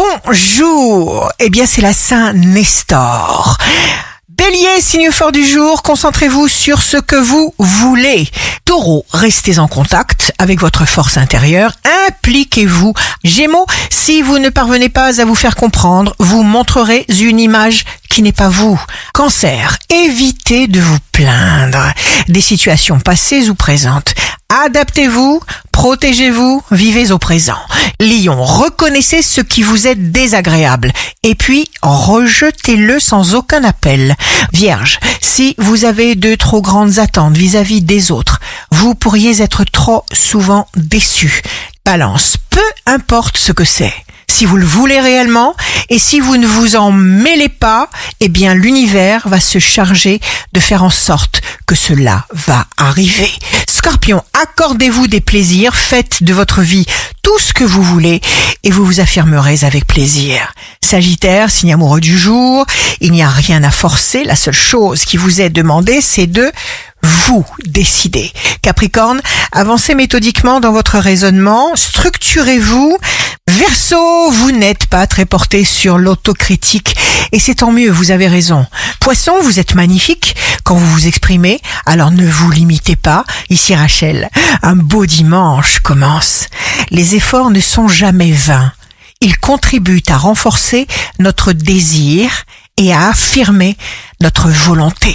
Bonjour Eh bien c'est la Saint Nestor. Bélier, signe fort du jour, concentrez-vous sur ce que vous voulez. Taureau, restez en contact avec votre force intérieure, impliquez-vous. Gémeaux, si vous ne parvenez pas à vous faire comprendre, vous montrerez une image qui n'est pas vous. Cancer, évitez de vous plaindre des situations passées ou présentes. Adaptez-vous, protégez-vous, vivez au présent. Lion, reconnaissez ce qui vous est désagréable et puis rejetez-le sans aucun appel. Vierge, si vous avez de trop grandes attentes vis-à-vis des autres, vous pourriez être trop souvent déçu. Balance, peu importe ce que c'est. Si vous le voulez réellement et si vous ne vous en mêlez pas, eh bien l'univers va se charger de faire en sorte que cela va arriver. Scorpion, accordez-vous des plaisirs, faites de votre vie tout ce que vous voulez et vous vous affirmerez avec plaisir. Sagittaire, signe amoureux du jour, il n'y a rien à forcer, la seule chose qui vous est demandée, c'est de vous décider. Capricorne, avancez méthodiquement dans votre raisonnement, structurez-vous. Verseau, vous n'êtes pas très porté sur l'autocritique et c'est tant mieux, vous avez raison. Poisson, vous êtes magnifique quand vous vous exprimez, alors ne vous limitez pas. Ici Rachel, un beau dimanche commence. Les efforts ne sont jamais vains. Ils contribuent à renforcer notre désir et à affirmer notre volonté.